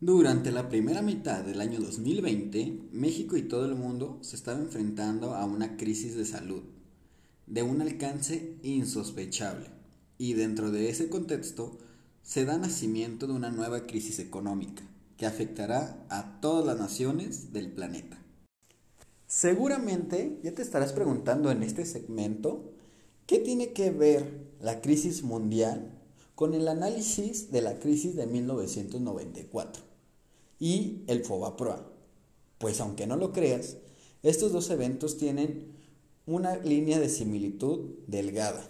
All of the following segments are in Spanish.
Durante la primera mitad del año 2020, México y todo el mundo se estaba enfrentando a una crisis de salud de un alcance insospechable y dentro de ese contexto se da nacimiento de una nueva crisis económica que afectará a todas las naciones del planeta. Seguramente ya te estarás preguntando en este segmento qué tiene que ver la crisis mundial con el análisis de la crisis de 1994 y el FOBAPROA. Pues aunque no lo creas, estos dos eventos tienen una línea de similitud delgada,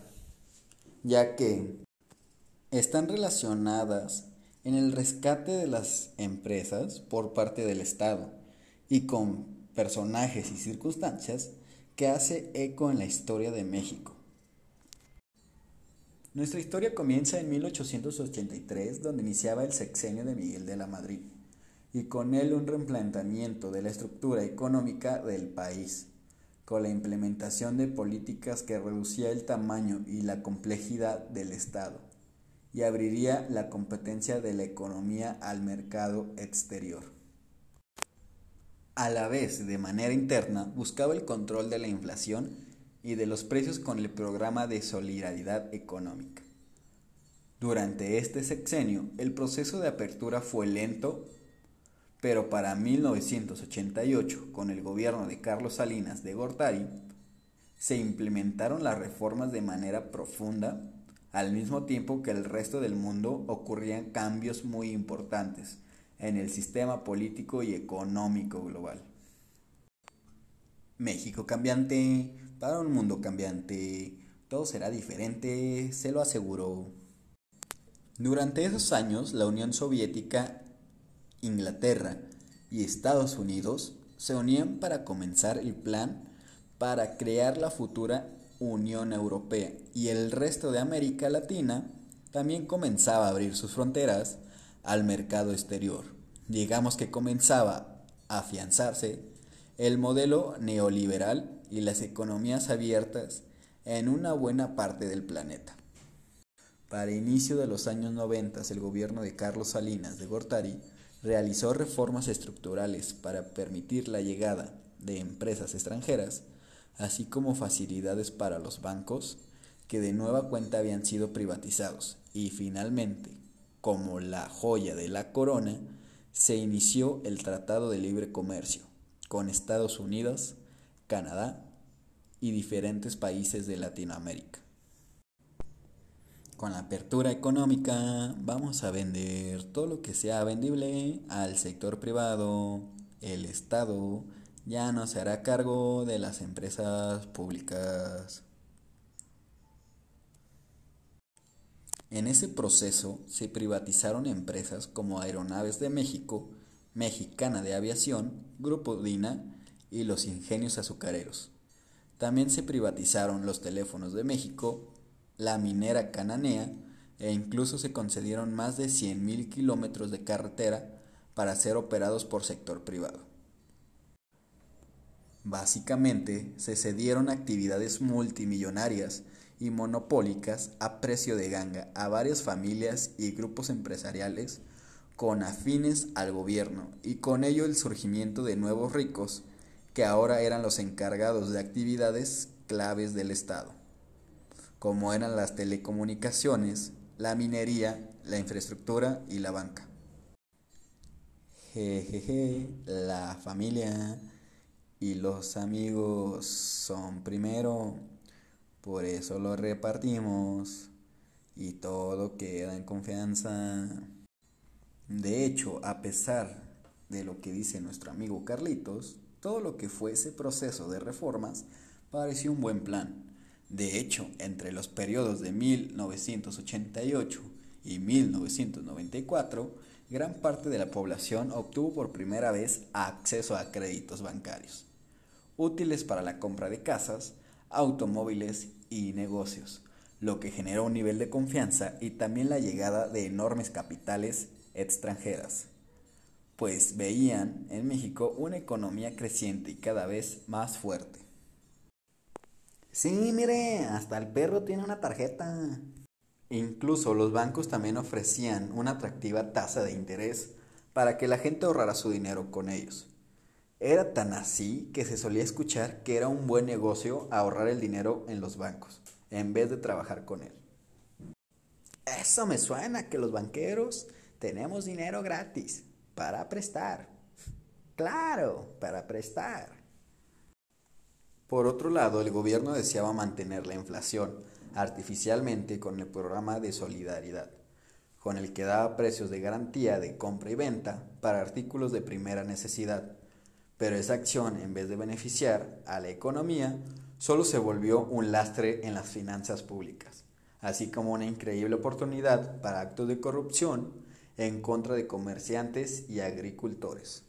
ya que están relacionadas en el rescate de las empresas por parte del Estado y con personajes y circunstancias que hace eco en la historia de México. Nuestra historia comienza en 1883, donde iniciaba el sexenio de Miguel de la Madrid y con él un replanteamiento de la estructura económica del país, con la implementación de políticas que reducía el tamaño y la complejidad del Estado y abriría la competencia de la economía al mercado exterior. A la vez, de manera interna, buscaba el control de la inflación y de los precios con el programa de solidaridad económica. Durante este sexenio, el proceso de apertura fue lento pero para 1988, con el gobierno de Carlos Salinas de Gortari, se implementaron las reformas de manera profunda, al mismo tiempo que el resto del mundo ocurrían cambios muy importantes en el sistema político y económico global. México cambiante, para un mundo cambiante, todo será diferente, se lo aseguró. Durante esos años, la Unión Soviética Inglaterra y Estados Unidos se unían para comenzar el plan para crear la futura Unión Europea y el resto de América Latina también comenzaba a abrir sus fronteras al mercado exterior. Digamos que comenzaba a afianzarse el modelo neoliberal y las economías abiertas en una buena parte del planeta. Para inicio de los años 90, el gobierno de Carlos Salinas de Gortari realizó reformas estructurales para permitir la llegada de empresas extranjeras, así como facilidades para los bancos que de nueva cuenta habían sido privatizados. Y finalmente, como la joya de la corona, se inició el Tratado de Libre Comercio con Estados Unidos, Canadá y diferentes países de Latinoamérica. Con la apertura económica vamos a vender todo lo que sea vendible al sector privado. El Estado ya no se hará cargo de las empresas públicas. En ese proceso se privatizaron empresas como Aeronaves de México, Mexicana de Aviación, Grupo Dina y los Ingenios Azucareros. También se privatizaron los teléfonos de México, la minera cananea e incluso se concedieron más de 100.000 kilómetros de carretera para ser operados por sector privado. Básicamente, se cedieron actividades multimillonarias y monopólicas a precio de ganga a varias familias y grupos empresariales con afines al gobierno y con ello el surgimiento de nuevos ricos que ahora eran los encargados de actividades claves del Estado como eran las telecomunicaciones, la minería, la infraestructura y la banca. Jejeje, la familia y los amigos son primero, por eso lo repartimos y todo queda en confianza. De hecho, a pesar de lo que dice nuestro amigo Carlitos, todo lo que fue ese proceso de reformas pareció un buen plan. De hecho, entre los periodos de 1988 y 1994, gran parte de la población obtuvo por primera vez acceso a créditos bancarios, útiles para la compra de casas, automóviles y negocios, lo que generó un nivel de confianza y también la llegada de enormes capitales extranjeras, pues veían en México una economía creciente y cada vez más fuerte. Sí, mire, hasta el perro tiene una tarjeta. Incluso los bancos también ofrecían una atractiva tasa de interés para que la gente ahorrara su dinero con ellos. Era tan así que se solía escuchar que era un buen negocio ahorrar el dinero en los bancos, en vez de trabajar con él. Eso me suena que los banqueros tenemos dinero gratis para prestar. Claro, para prestar. Por otro lado, el gobierno deseaba mantener la inflación artificialmente con el programa de solidaridad, con el que daba precios de garantía de compra y venta para artículos de primera necesidad. Pero esa acción, en vez de beneficiar a la economía, solo se volvió un lastre en las finanzas públicas, así como una increíble oportunidad para actos de corrupción en contra de comerciantes y agricultores.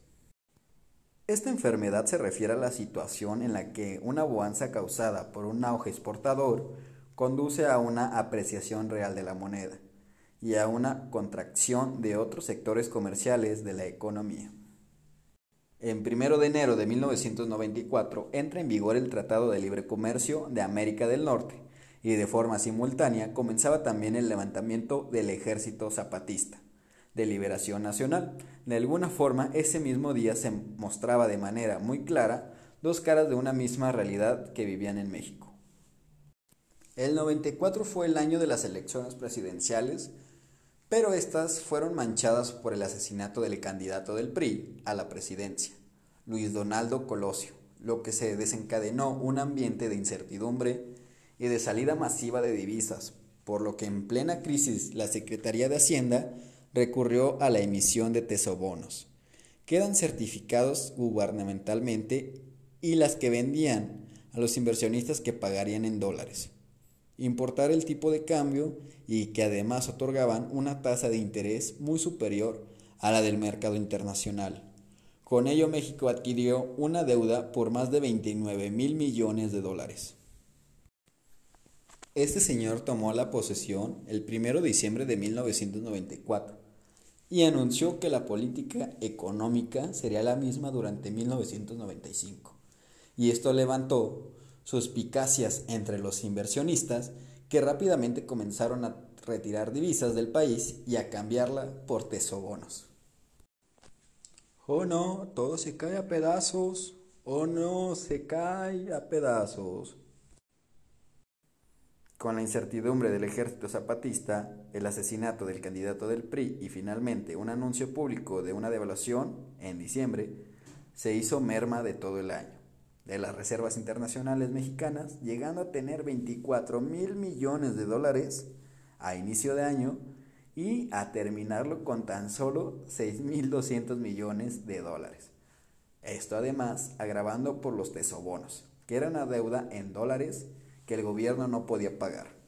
Esta enfermedad se refiere a la situación en la que una bonanza causada por un auge exportador conduce a una apreciación real de la moneda y a una contracción de otros sectores comerciales de la economía. En 1 de enero de 1994 entra en vigor el Tratado de Libre Comercio de América del Norte y de forma simultánea comenzaba también el levantamiento del Ejército Zapatista de Liberación Nacional. De alguna forma, ese mismo día se mostraba de manera muy clara dos caras de una misma realidad que vivían en México. El 94 fue el año de las elecciones presidenciales, pero estas fueron manchadas por el asesinato del candidato del PRI a la presidencia, Luis Donaldo Colosio, lo que se desencadenó un ambiente de incertidumbre y de salida masiva de divisas, por lo que en plena crisis la Secretaría de Hacienda recurrió a la emisión de tesobonos. Quedan certificados gubernamentalmente y las que vendían a los inversionistas que pagarían en dólares. Importar el tipo de cambio y que además otorgaban una tasa de interés muy superior a la del mercado internacional. Con ello México adquirió una deuda por más de 29 mil millones de dólares. Este señor tomó la posesión el 1 de diciembre de 1994 y anunció que la política económica sería la misma durante 1995. Y esto levantó suspicacias entre los inversionistas que rápidamente comenzaron a retirar divisas del país y a cambiarla por tesobonos. Oh no, todo se cae a pedazos. Oh no, se cae a pedazos. Con la incertidumbre del ejército zapatista, el asesinato del candidato del PRI y finalmente un anuncio público de una devaluación en diciembre, se hizo merma de todo el año, de las reservas internacionales mexicanas, llegando a tener 24 mil millones de dólares a inicio de año y a terminarlo con tan solo 6.200 millones de dólares. Esto además agravando por los tesobonos, que eran una deuda en dólares que el gobierno no podía pagar.